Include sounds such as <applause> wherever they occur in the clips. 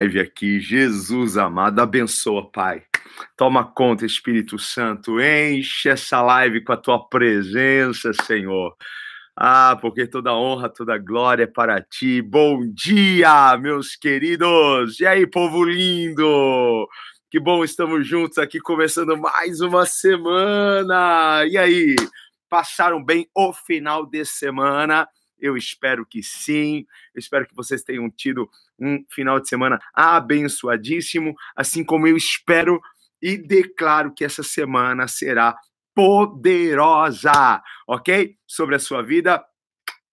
live aqui. Jesus amado, abençoa, Pai. Toma conta, Espírito Santo, enche essa live com a tua presença, Senhor. Ah, porque toda honra, toda glória é para ti. Bom dia, meus queridos. E aí, povo lindo? Que bom, estamos juntos aqui começando mais uma semana. E aí, passaram bem o final de semana? Eu espero que sim. Eu espero que vocês tenham tido um final de semana abençoadíssimo, assim como eu espero e declaro que essa semana será poderosa, ok? Sobre a sua vida.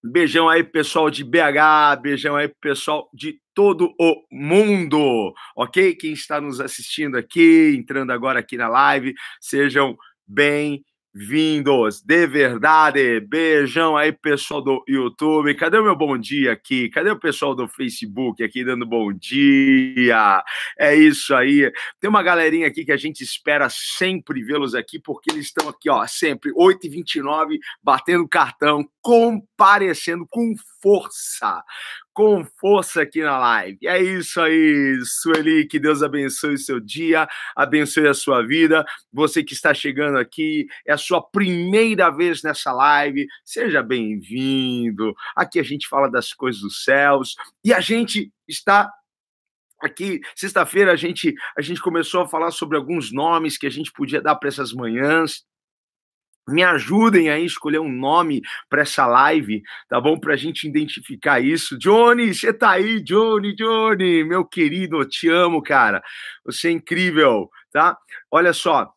Beijão aí, pessoal de BH, beijão aí, pessoal de todo o mundo, ok? Quem está nos assistindo aqui, entrando agora aqui na live, sejam bem vindos de verdade. Beijão aí, pessoal do YouTube. Cadê o meu bom dia aqui? Cadê o pessoal do Facebook aqui dando bom dia? É isso aí. Tem uma galerinha aqui que a gente espera sempre vê-los aqui, porque eles estão aqui, ó, sempre 8h29, batendo cartão, comparecendo com força com força aqui na live. É isso aí, Sueli, que Deus abençoe o seu dia, abençoe a sua vida. Você que está chegando aqui, é a sua primeira vez nessa live, seja bem-vindo. Aqui a gente fala das coisas dos céus e a gente está Aqui, sexta-feira, a gente, a gente começou a falar sobre alguns nomes que a gente podia dar para essas manhãs me ajudem a escolher um nome para essa live, tá bom? Para a gente identificar isso. Johnny, você tá aí, Johnny, Johnny, meu querido, eu te amo, cara. Você é incrível, tá? Olha só,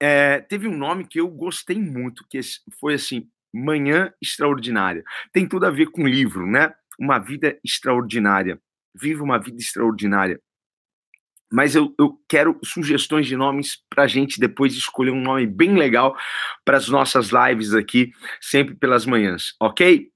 é, teve um nome que eu gostei muito, que foi assim, Manhã Extraordinária. Tem tudo a ver com livro, né? Uma vida extraordinária. Viva uma vida extraordinária mas eu, eu quero sugestões de nomes para a gente depois escolher um nome bem legal para as nossas lives aqui, sempre pelas manhãs, ok?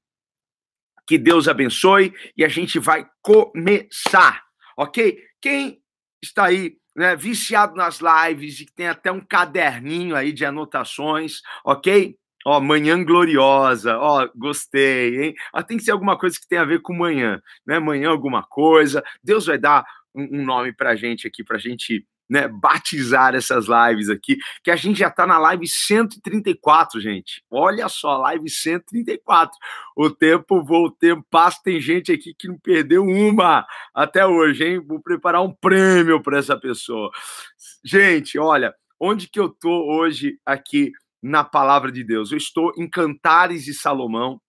Que Deus abençoe e a gente vai começar, ok? Quem está aí né, viciado nas lives e tem até um caderninho aí de anotações, ok? Ó, manhã gloriosa, ó, gostei, hein? Ah, tem que ser alguma coisa que tenha a ver com manhã, né? Manhã alguma coisa. Deus vai dar um, nome para a gente aqui, para a gente né, batizar essas lives aqui, que a gente já está na live 134, gente. Olha só, live 134. O tempo voa, o tempo passa, tem gente aqui que não perdeu uma até hoje, hein? Vou preparar um prêmio para essa pessoa. Gente, olha, onde que eu tô hoje aqui na palavra de Deus? Eu estou em Cantares de Salomão,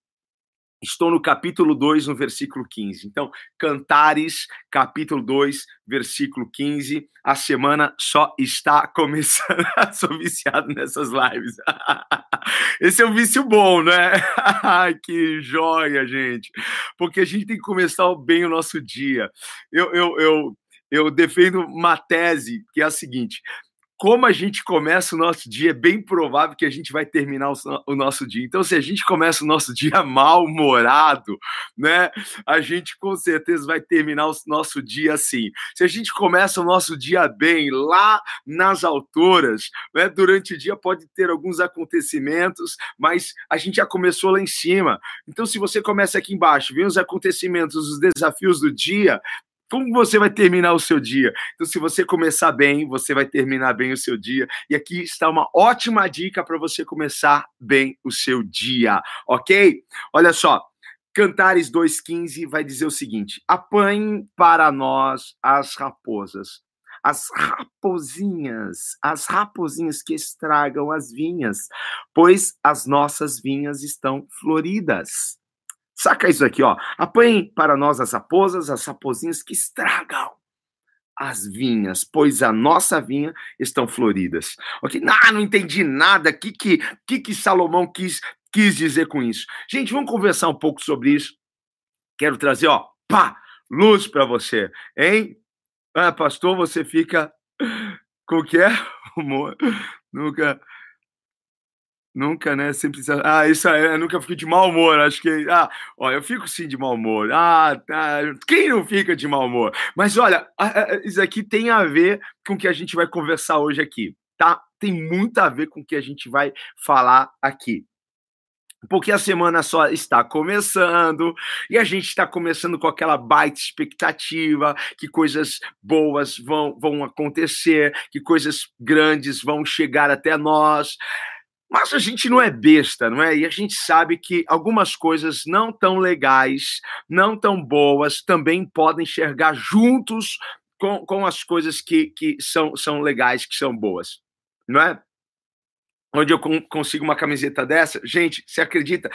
Estou no capítulo 2, no versículo 15. Então, Cantares, capítulo 2, versículo 15. A semana só está <laughs> começando. Sou viciado nessas lives. <laughs> Esse é um vício bom, né? <laughs> que joia, gente. Porque a gente tem que começar bem o nosso dia. Eu, eu, eu, eu defendo uma tese que é a seguinte: como a gente começa o nosso dia, é bem provável que a gente vai terminar o, nosso dia. Então, se a gente começa o nosso dia <laughs> mal-humorado, né, a gente com certeza vai terminar o nosso dia assim. Se a gente começa o nosso dia bem, lá nas alturas, né, durante o dia pode ter alguns acontecimentos, mas a gente já começou lá em cima. Então, se você começa aqui embaixo, vem os acontecimentos, os desafios do dia, como você vai terminar o seu dia? Então, se você começar bem, você vai terminar bem o seu dia. E aqui está uma ótima dica para você começar bem o seu dia, ok? Olha só, Cantares 2,15 vai dizer o seguinte: apanhe para nós as raposas, as raposinhas, as raposinhas que estragam as vinhas, pois as nossas vinhas estão floridas. Saca isso aqui, ó. Apanhem para nós as raposas, as raposinhas que estragam as vinhas, pois a nossa vinha estão floridas. Ok? Ah, não entendi nada. O que, que, que, que Salomão quis, quis dizer com isso? Gente, vamos conversar um pouco sobre isso. Quero trazer, ó, pá, luz para você, hein? Ah, pastor, você fica. Com que é? <laughs> Nunca Nunca, né? Sempre. Ah, isso aí, nunca fico de mau humor. Acho que. Ah, ó, eu fico sim de mau humor. Ah, tá. Quem não fica de mau humor? Mas olha, isso aqui tem a ver com o que a gente vai conversar hoje aqui, tá? Tem muito a ver com o que a gente vai falar aqui. porque a semana só está começando e a gente está começando com aquela baita expectativa que coisas boas vão, vão acontecer, que coisas grandes vão chegar até nós. Mas a gente não é besta, não é? E a gente sabe que algumas coisas não tão legais, não tão boas, também podem enxergar juntos com, com as coisas que, que são, são legais, que são boas, não é? onde eu consigo uma camiseta dessa. Gente, você acredita?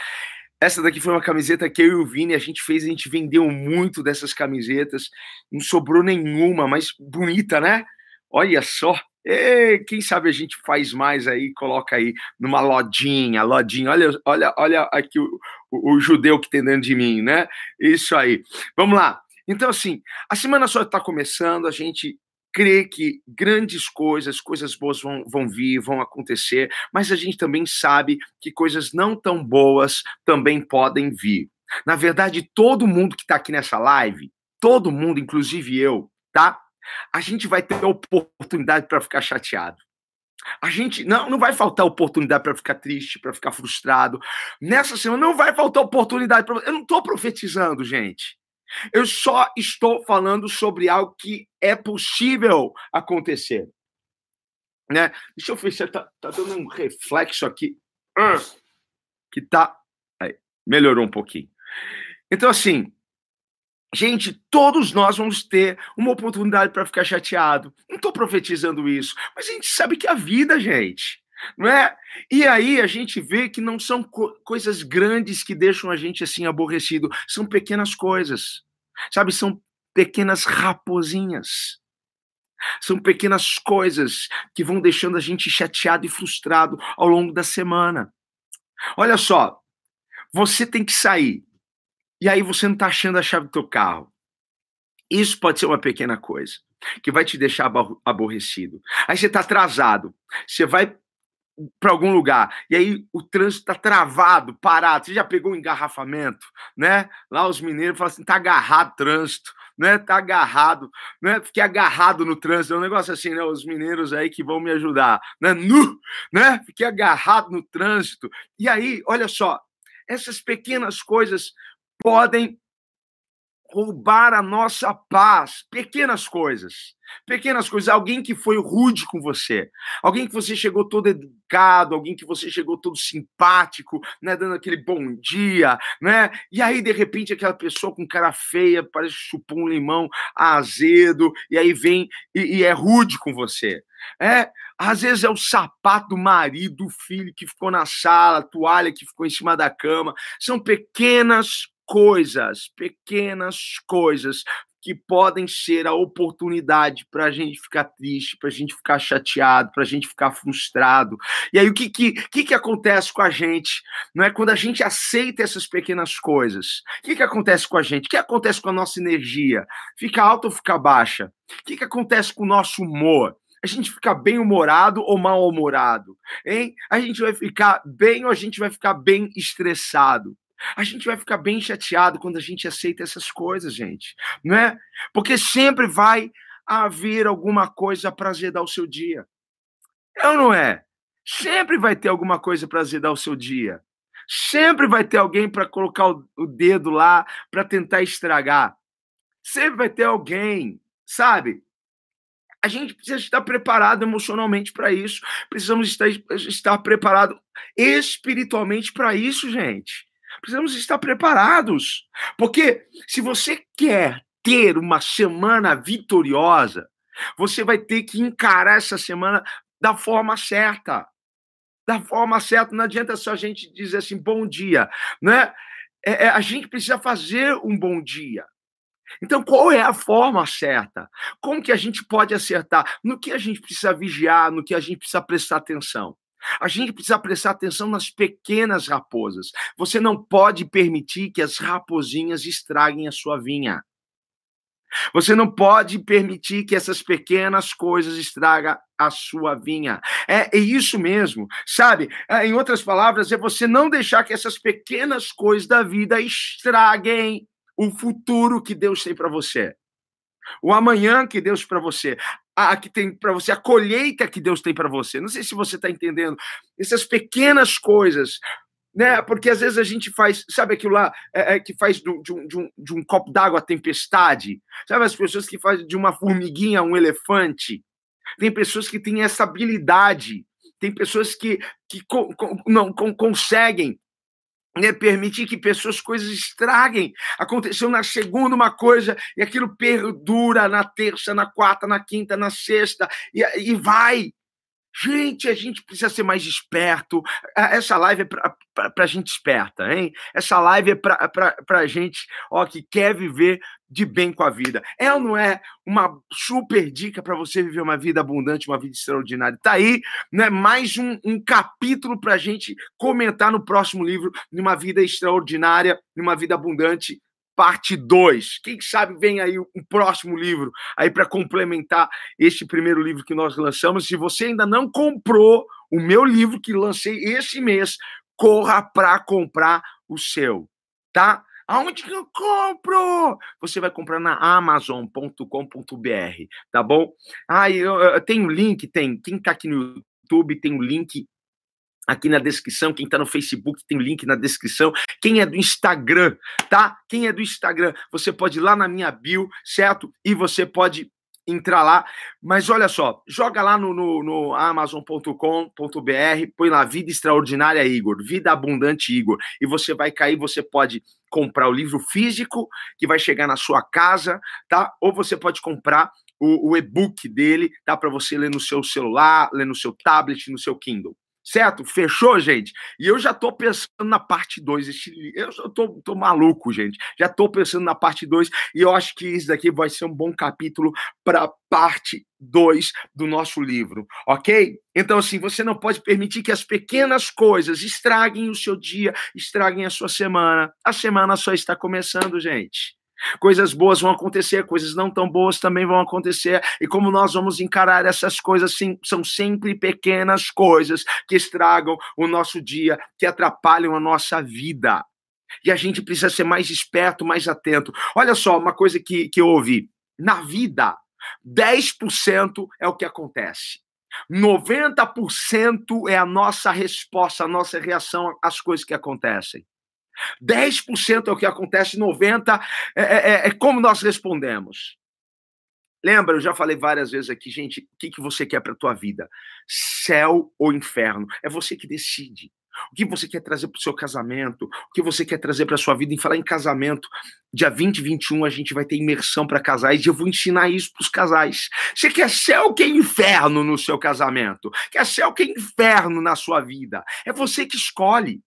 Essa daqui foi uma camiseta que eu e o Vini a gente fez, a gente vendeu muito dessas camisetas, não sobrou nenhuma, mas bonita, né? Olha só. E quem sabe a gente faz mais aí, coloca aí numa lodinha, lodinha. Olha, olha, olha aqui o, o, o judeu que tem dentro de mim, né? Isso aí. Vamos lá. Então, assim, a semana só está começando, a gente crê que grandes coisas, coisas boas vão, vão vir, vão acontecer, mas a gente também sabe que coisas não tão boas também podem vir. Na verdade, todo mundo que está aqui nessa live, todo mundo, inclusive eu, tá? A gente vai ter oportunidade para ficar chateado. A gente não, não vai faltar oportunidade para ficar triste, para ficar frustrado. Nessa semana não vai faltar oportunidade para. Eu não estou profetizando, gente. Eu só estou falando sobre algo que é possível acontecer. Né? Deixa eu ver se tá, tá dando um reflexo aqui. Que tá. Aí, melhorou um pouquinho. Então, assim, gente, todos nós vamos ter uma oportunidade para ficar chateado. Não estou profetizando isso, mas a gente sabe que a vida, gente. Não é? E aí a gente vê que não são co coisas grandes que deixam a gente assim aborrecido, são pequenas coisas. Sabe, são pequenas raposinhas. São pequenas coisas que vão deixando a gente chateado e frustrado ao longo da semana. Olha só, você tem que sair e aí você não está achando a chave do teu carro. Isso pode ser uma pequena coisa que vai te deixar aborrecido. Aí você está atrasado, você vai para algum lugar e aí o trânsito está travado, parado. Você já pegou um engarrafamento, né? Lá os mineiros falam assim, tá agarrado trânsito, né? Tá agarrado, né? Fiquei agarrado no trânsito, é um negócio assim, né? Os mineiros aí que vão me ajudar, né? Nu, né? Fiquei agarrado no trânsito. E aí, olha só, essas pequenas coisas podem roubar a nossa paz. Pequenas coisas. Pequenas coisas. Alguém que foi rude com você. Alguém que você chegou todo educado. Alguém que você chegou todo simpático, né? Dando aquele bom dia, né? E aí, de repente, aquela pessoa com cara feia, parece chupar um limão azedo. E aí vem e, e é rude com você. É, às vezes é o sapato do marido, do filho que ficou na sala, a toalha que ficou em cima da cama. São pequenas coisas, pequenas coisas que podem ser a oportunidade para a gente ficar triste, para a gente ficar chateado, para a gente ficar frustrado. E aí o que, que, que, que acontece com a gente? Não é quando a gente aceita essas pequenas coisas? O que, que acontece com a gente? O que acontece com a nossa energia? Fica alta ou fica baixa? O que, que acontece com o nosso humor? A gente fica bem humorado ou mal humorado? Hein? A gente vai ficar bem ou a gente vai ficar bem estressado? A gente vai ficar bem chateado quando a gente aceita essas coisas, gente, não é? Porque sempre vai haver alguma coisa para azedar o seu dia. É ou não é? Sempre vai ter alguma coisa para azedar o seu dia. Sempre vai ter alguém para colocar o, dedo lá para tentar estragar. Sempre vai ter alguém, sabe? A gente precisa estar preparado emocionalmente para isso. Precisamos estar, estar preparado espiritualmente para isso, gente. Precisamos estar preparados. Porque se você quer ter uma semana vitoriosa, você vai ter que encarar essa semana da forma certa. Da forma certa, não adianta só a gente dizer assim, bom dia, né? É, é, a gente precisa fazer um bom dia. Então, qual é a forma certa? Como que a gente pode acertar? No que a gente precisa vigiar, no que a gente precisa prestar atenção? A gente precisa prestar atenção nas pequenas raposas. Você não pode permitir que as raposinhas estraguem a sua vinha. Você não pode permitir que essas pequenas coisas estragam a sua vinha. É, é, isso mesmo, sabe? É, em outras palavras, é você não deixar que essas pequenas coisas da vida estraguem o futuro que Deus tem para você. O amanhã que Deus para você, a, que tem para você, a colheita que Deus tem para você. Não sei se você está entendendo. Essas pequenas coisas né? Porque às vezes a gente faz, sabe aquilo lá é, é, que faz do, de, um, de, um, de um copo d'água tempestade? Sabe as pessoas que fazem de uma formiguinha um elefante? Tem pessoas que têm essa habilidade, tem pessoas que, que co, co, não com, conseguem né, permitir que pessoas, coisas estraguem. Aconteceu na segunda uma coisa e aquilo perdura na terça, na quarta, na quinta, na sexta e, e vai. Gente, a gente precisa ser mais esperto. Essa live é para gente esperta, hein? Essa live é para gente ó, que quer viver de bem com a vida. É ou não é uma super dica para você viver uma vida abundante, uma vida extraordinária? Tá aí, né? Mais um, um capítulo para gente comentar no próximo livro, numa vida extraordinária, numa vida abundante parte 2. Quem sabe vem aí um próximo livro aí para complementar este primeiro livro que nós lançamos. Se você ainda não comprou o meu livro que lancei esse mês, corra para comprar o seu, tá? Aonde que eu compro? Você vai comprar na amazon.com.br, tá bom? Ah, eu, eu tenho link, tem. Quem tá aqui no YouTube tem o link aqui na descrição. Quem está no Facebook tem o link na descrição. Quem é do Instagram, tá? Quem é do Instagram, você pode ir lá na minha bio, certo? E você pode entrar lá. Mas olha só, joga lá no, no, no amazon.com.br, põe lá Vida Extraordinária Igor, Vida Abundante Igor, e você vai cair, você pode comprar o livro físico, que vai chegar na sua casa, tá? Ou você pode comprar o, o e-book dele, tá? Para você ler no seu celular, ler no seu tablet, no seu Kindle. Certo? Fechou, gente? E eu já tô pensando na parte 2. Eu tô, tô maluco, gente. Já tô pensando na parte 2 e eu acho que isso daqui vai ser um bom capítulo para parte 2 do nosso livro, ok? Então, assim, você não pode permitir que as pequenas coisas estraguem o seu dia, estraguem a sua semana. A semana só está começando, gente. Coisas boas vão acontecer, coisas não tão boas também vão acontecer. E como nós vamos encarar essas coisas, sim, são sempre pequenas coisas que estragam o nosso dia, que atrapalham a nossa vida. E a gente precisa ser mais esperto, mais atento. Olha só, uma coisa que, que eu ouvi. Na vida, 10% é o que acontece. 90% é a nossa resposta, a nossa reação às coisas que acontecem. 10% é o que acontece, 90% é, é, é, é como nós respondemos. Lembra, eu já falei várias vezes aqui, gente, o que, que você quer para a tua vida? Céu ou inferno? É você que decide. O que você quer trazer para o seu casamento? O que você quer trazer para a sua vida? Em falar em casamento, dia 20 e 21 a gente vai ter imersão para casais e eu vou ensinar isso para os casais. Você quer céu ou quer inferno no seu casamento? Quer céu ou quer inferno na sua vida? É você que escolhe.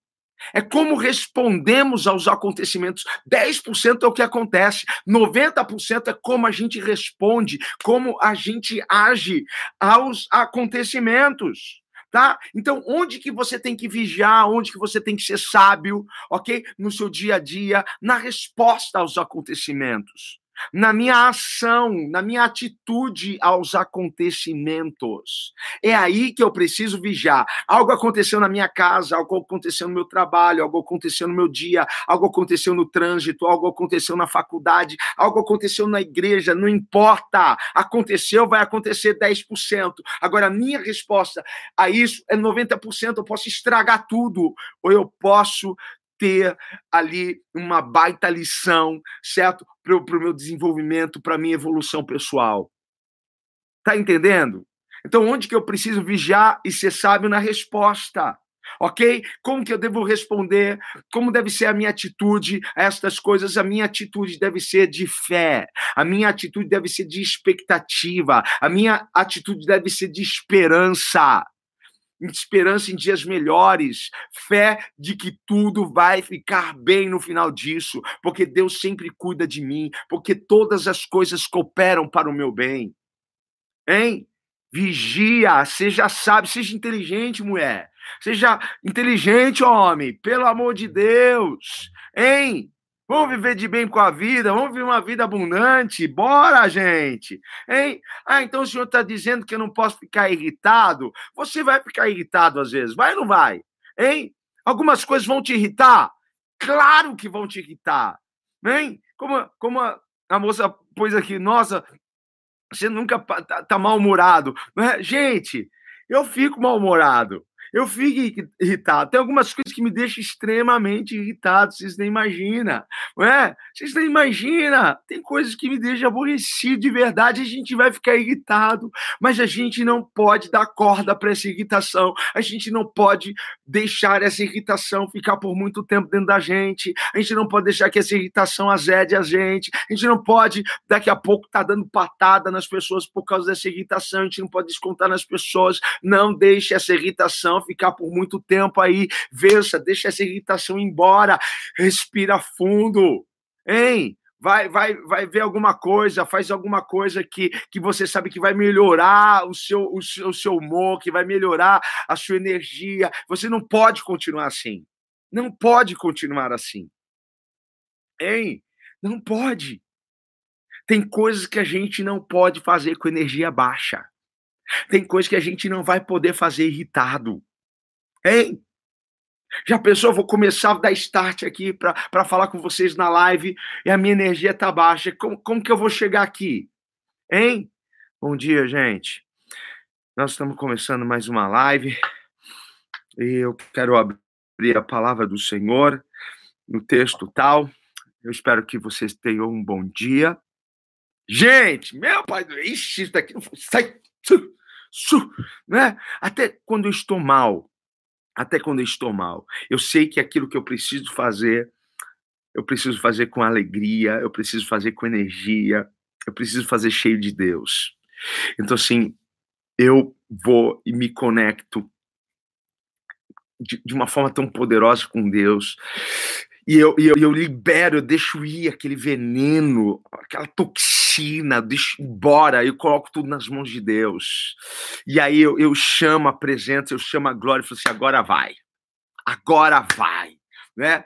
É como respondemos aos acontecimentos. 10% é o que acontece, 90% é como a gente responde, como a gente age aos acontecimentos. Tá? Então, onde que você tem que vigiar, onde que você tem que ser sábio, ok? No seu dia a dia, na resposta aos acontecimentos na minha ação, na minha atitude aos acontecimentos. É aí que eu preciso vigiar. Algo aconteceu na minha casa, algo aconteceu no meu trabalho, algo aconteceu no meu dia, algo aconteceu no trânsito, algo aconteceu na faculdade, algo aconteceu na igreja, não importa. Aconteceu, vai acontecer 10%. Agora, a minha resposta a isso é 90%. Eu posso estragar tudo, ou eu posso ter ali uma baita lição, certo? Para o meu desenvolvimento, para a minha evolução pessoal. Tá entendendo? Então, onde que eu preciso vigiar e ser sábio na resposta? Ok? Como que eu devo responder? Como deve ser a minha atitude a estas coisas? A minha atitude deve ser de fé, a minha atitude deve ser de expectativa, a minha atitude deve ser de esperança esperança em dias melhores, fé de que tudo vai ficar bem no final disso, porque Deus sempre cuida de mim, porque todas as coisas cooperam para o meu bem. Hein? Vigia, seja sábio, seja inteligente, mulher. Seja inteligente, homem, pelo amor de Deus. Hein? Vamos viver de bem com a vida, vamos viver uma vida abundante. Bora, gente! Hein? Ah, então o senhor está dizendo que eu não posso ficar irritado? Você vai ficar irritado às vezes, vai ou não vai? Hein? Algumas coisas vão te irritar? Claro que vão te irritar. Hein? Como, como a, a moça pôs aqui, nossa, você nunca tá, tá mal-humorado. Gente, eu fico mal-humorado. Eu fico irritado. Tem algumas coisas que me deixam extremamente irritado, vocês nem imaginam. Não é? Vocês nem imaginam. Tem coisas que me deixam aborrecido de verdade, a gente vai ficar irritado, mas a gente não pode dar corda para essa irritação. A gente não pode deixar essa irritação ficar por muito tempo dentro da gente. A gente não pode deixar que essa irritação azede a gente. A gente não pode, daqui a pouco, estar tá dando patada nas pessoas por causa dessa irritação. A gente não pode descontar nas pessoas. Não deixe essa irritação ficar por muito tempo aí. Vença, deixa essa irritação embora. Respira fundo. Hein? vai, vai, vai ver alguma coisa, faz alguma coisa que, que você sabe que vai melhorar o seu, o, seu, o seu humor, que vai melhorar a sua energia. Você não pode continuar assim. Não pode continuar assim. Hein? Não pode. Tem coisas que a gente não pode fazer com energia baixa. Tem coisas que a gente não vai poder fazer irritado. Hein? Já pensou? Vou começar a dar start aqui para falar com vocês na live e a minha energia está baixa. Como, como que eu vou chegar aqui? Hein? Bom dia, gente. Nós estamos começando mais uma live e eu quero abrir a palavra do Senhor no texto tal. Eu espero que vocês tenham um bom dia. Gente, meu pai, ixi, isso daqui sai, su, su, né? Até quando eu estou mal, até quando eu estou mal. Eu sei que aquilo que eu preciso fazer, eu preciso fazer com alegria, eu preciso fazer com energia, eu preciso fazer cheio de Deus. Então, assim, eu vou e me conecto de, de uma forma tão poderosa com Deus. E eu, eu, eu libero, eu deixo ir aquele veneno, aquela toxina, deixo embora, eu coloco tudo nas mãos de Deus. E aí eu, eu chamo a presença, eu chamo a glória e falo assim: agora vai, agora vai, né?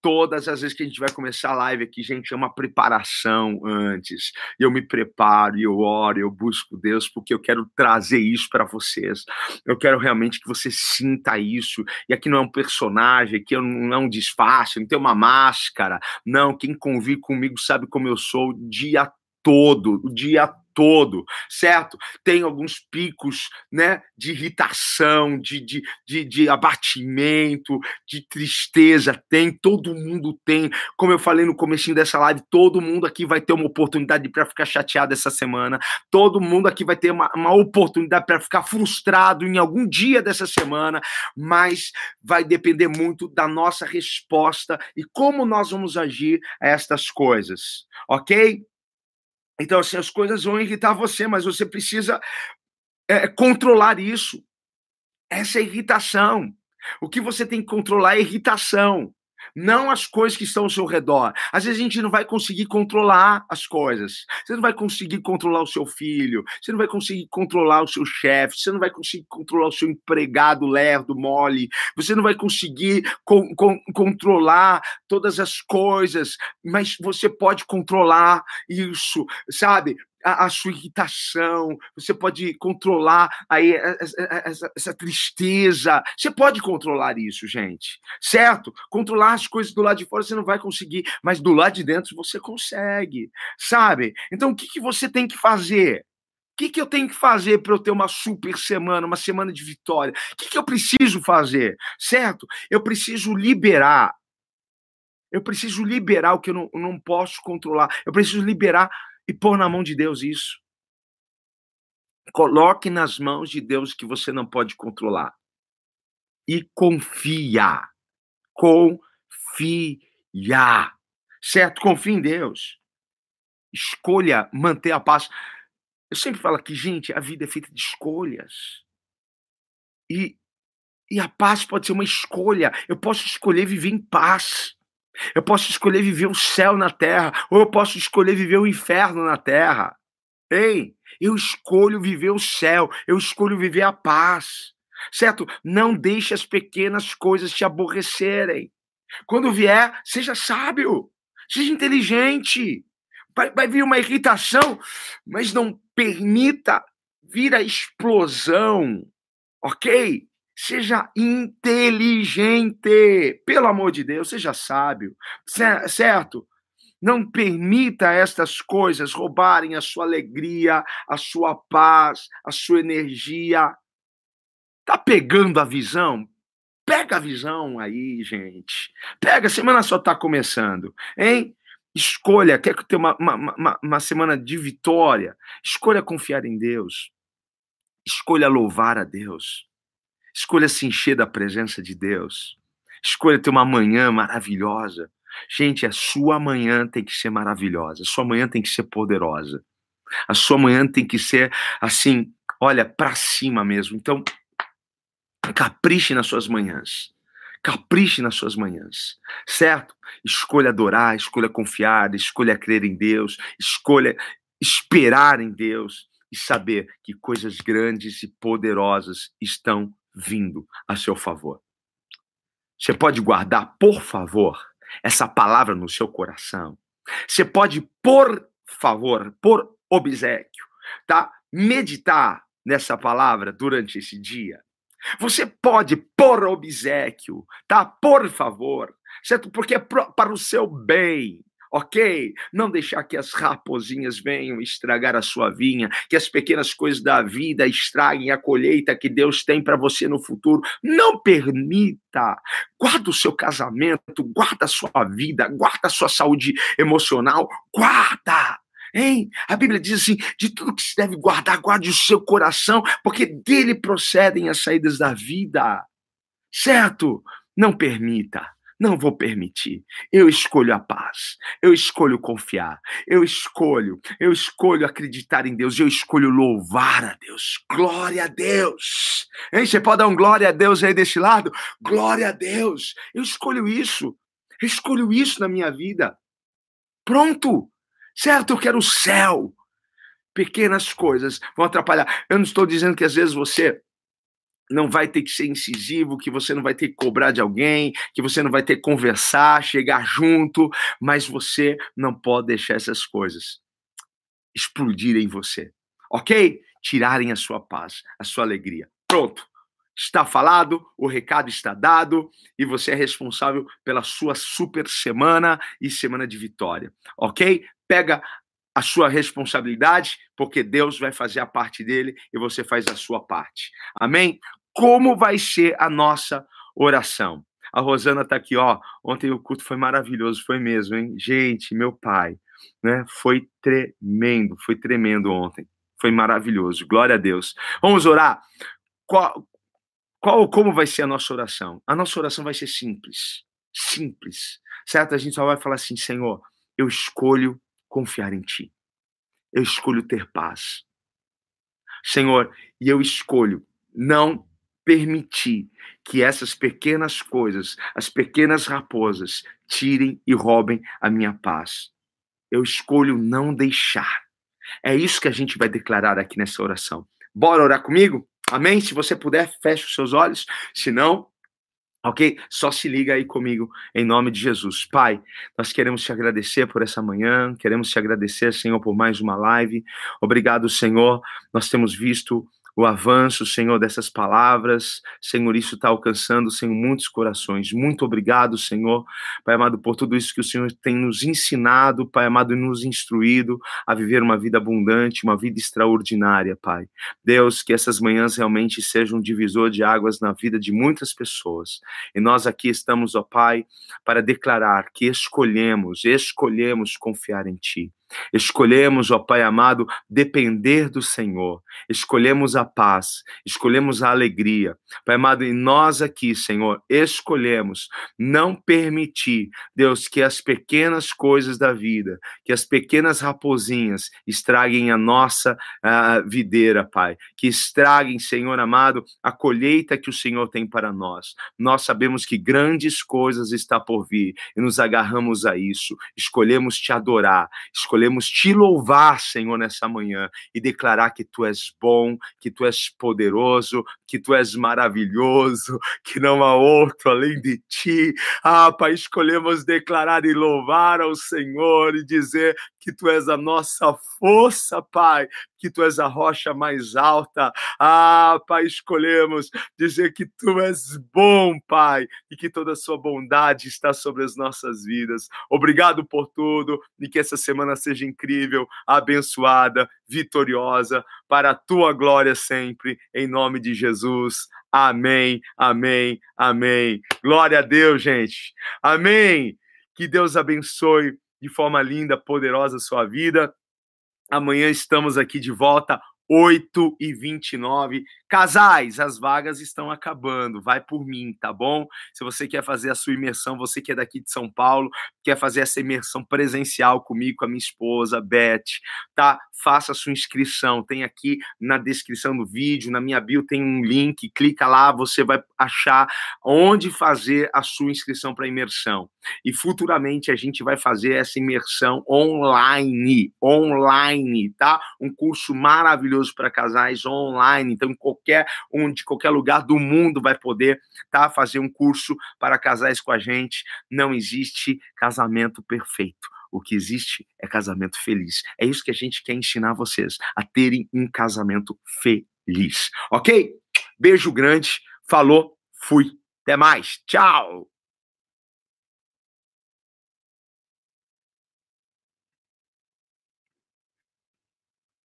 Todas as vezes que a gente vai começar a live aqui, gente, é uma preparação antes. Eu me preparo, eu oro, eu busco Deus, porque eu quero trazer isso para vocês. Eu quero realmente que você sinta isso. E aqui não é um personagem, aqui não é um disfarce, não tem uma máscara. Não, quem convive comigo sabe como eu sou o dia todo, o dia todo, certo? Tem alguns picos, né, de irritação, de, de, de, de, abatimento, de tristeza, tem, todo mundo tem. Como eu falei no comecinho dessa live, todo mundo aqui vai ter uma oportunidade para ficar chateado essa semana, todo mundo aqui vai ter uma, uma oportunidade para ficar frustrado em algum dia dessa semana, mas vai depender muito da nossa resposta e como nós vamos agir a estas coisas, ok? Então, assim, as coisas vão irritar você, mas você precisa é, controlar isso. Essa é irritação. O que você tem que controlar é irritação não as coisas que estão ao seu redor. Às vezes a gente não vai conseguir controlar as coisas. Você não vai conseguir controlar o seu filho, você não vai conseguir controlar o seu chefe, você não vai conseguir controlar o seu empregado lerdo, mole, você não vai conseguir con con controlar todas as coisas, mas você pode controlar isso, sabe? A, a, sua irritação, você pode controlar aí essa, essa, tristeza. Você pode controlar isso, gente, certo? Controlar as coisas do lado de fora você não vai conseguir, mas do lado de dentro você consegue, sabe? Então o que, que você tem que fazer? O que, que eu tenho que fazer para eu ter uma super semana, uma semana de vitória? O que, que eu preciso fazer? Certo? Eu preciso liberar. Eu preciso liberar o que eu não, não posso controlar. Eu preciso liberar e pôr na mão de Deus isso. Coloque nas mãos de Deus que você não pode controlar. E confia. Confia. Certo? Confia em Deus. Escolha manter a paz. Eu sempre falo aqui, gente, a vida é feita de escolhas. E, e a paz pode ser uma escolha. Eu posso escolher viver em paz. Eu posso escolher viver o céu na terra, ou eu posso escolher viver o inferno na terra. Ei, eu escolho viver o céu, eu escolho viver a paz. Certo? Não deixe as pequenas coisas te aborrecerem. Quando vier, seja sábio, seja inteligente. Vai, vai vir uma irritação, mas não permita vir a explosão, ok? Seja inteligente, pelo amor de Deus, seja sábio, certo? Não permita estas coisas roubarem a sua alegria, a sua paz, a sua energia. Tá pegando a visão? Pega a visão aí, gente. Pega, a semana só tá começando, hein? Escolha, quer ter uma, uma, uma, uma semana de vitória? Escolha confiar em Deus. Escolha louvar a Deus. Escolha se encher da presença de Deus. Escolha ter uma manhã maravilhosa. Gente, a sua manhã tem que ser maravilhosa. A sua manhã tem que ser poderosa. A sua manhã tem que ser assim, olha, para cima mesmo. Então, capriche nas suas manhãs. Capriche nas suas manhãs, certo? Escolha adorar, escolha confiar, escolha crer em Deus, escolha esperar em Deus e saber que coisas grandes e poderosas estão vindo a seu favor. Você pode guardar, por favor, essa palavra no seu coração. Você pode, por favor, por obsequio, tá? Meditar nessa palavra durante esse dia. Você pode, por obsequio, tá? Por favor, certo? Porque é para o seu bem, ok? Não deixar que as raposinhas venham estragar a sua vinha, que as pequenas coisas da vida estraguem a colheita que Deus tem para você no futuro. Não permita. Guarda o seu casamento, guarda a sua vida, guarda a sua saúde emocional, guarda. Hein? A Bíblia diz assim: de tudo que se deve guardar, guarde o seu coração, porque dele procedem as saídas da vida. Certo? Não permita. Não vou permitir. Eu escolho a paz. Eu escolho confiar. Eu escolho. Eu escolho acreditar em Deus. Eu escolho louvar a Deus. Glória a Deus. Hein? Você pode dar um glória a Deus aí desse lado? Glória a Deus. Eu escolho isso. Eu escolho isso na minha vida. Pronto. Certo? Eu quero o céu. Pequenas coisas vão atrapalhar. Eu não estou dizendo que às vezes você não vai ter que ser incisivo, que você não vai ter que cobrar de alguém, que você não vai ter que conversar, chegar junto, mas você não pode deixar essas coisas explodirem em você, ok? Tirarem a sua paz, a sua alegria. Pronto. Está falado, o recado está dado e você é responsável pela sua super semana e semana de vitória, ok? Pega a sua responsabilidade, porque Deus vai fazer a parte dele e você faz a sua parte. Amém? Como vai ser a nossa oração? A Rosana está aqui, ó. Ontem o culto foi maravilhoso, foi mesmo, hein? Gente, meu pai, né? Foi tremendo, foi tremendo ontem. Foi maravilhoso. Glória a Deus. Vamos orar. Qual, qual, como vai ser a nossa oração? A nossa oração vai ser simples. Simples. Certo? A gente só vai falar assim, Senhor, eu escolho confiar em Ti. Eu escolho ter paz. Senhor, e eu escolho não permitir que essas pequenas coisas, as pequenas raposas, tirem e roubem a minha paz. Eu escolho não deixar. É isso que a gente vai declarar aqui nessa oração. Bora orar comigo? Amém? Se você puder, feche os seus olhos. Se não, Ok? Só se liga aí comigo, em nome de Jesus. Pai, nós queremos te agradecer por essa manhã, queremos te agradecer, Senhor, por mais uma live. Obrigado, Senhor. Nós temos visto o avanço, Senhor, dessas palavras. Senhor, isso está alcançando, Senhor, muitos corações. Muito obrigado, Senhor, Pai amado, por tudo isso que o Senhor tem nos ensinado, Pai amado, e nos instruído a viver uma vida abundante, uma vida extraordinária, Pai. Deus, que essas manhãs realmente sejam um divisor de águas na vida de muitas pessoas. E nós aqui estamos, ó Pai, para declarar que escolhemos, escolhemos confiar em Ti. Escolhemos, ó Pai amado, depender do Senhor. Escolhemos a paz, escolhemos a alegria. Pai amado, e nós aqui, Senhor, escolhemos não permitir, Deus, que as pequenas coisas da vida, que as pequenas raposinhas estraguem a nossa uh, videira, Pai. Que estraguem, Senhor amado, a colheita que o Senhor tem para nós. Nós sabemos que grandes coisas está por vir e nos agarramos a isso. Escolhemos te adorar, escolhemos escolhemos te louvar, Senhor, nessa manhã e declarar que tu és bom, que tu és poderoso, que tu és maravilhoso, que não há outro além de ti. Ah, Pai, escolhemos declarar e louvar ao Senhor e dizer que tu és a nossa força, Pai, que tu és a rocha mais alta. Ah, Pai, escolhemos dizer que tu és bom, Pai, e que toda a sua bondade está sobre as nossas vidas. Obrigado por tudo e que essa semana seja incrível, abençoada, vitoriosa, para a tua glória sempre, em nome de Jesus. Amém, amém, amém. Glória a Deus, gente. Amém. Que Deus abençoe de forma linda, poderosa a sua vida. Amanhã estamos aqui de volta 8 e 29. Casais, as vagas estão acabando. Vai por mim, tá bom? Se você quer fazer a sua imersão, você que é daqui de São Paulo, quer fazer essa imersão presencial comigo, com a minha esposa, Beth, tá? Faça a sua inscrição. Tem aqui na descrição do vídeo, na minha bio tem um link, clica lá, você vai achar onde fazer a sua inscrição para imersão. E futuramente a gente vai fazer essa imersão online, online, tá? Um curso maravilhoso para casais online. Então, em qualquer um de qualquer lugar do mundo vai poder, tá? Fazer um curso para casais com a gente. Não existe casamento perfeito. O que existe é casamento feliz. É isso que a gente quer ensinar vocês a terem um casamento feliz. Ok? Beijo grande. Falou. Fui. Até mais. Tchau.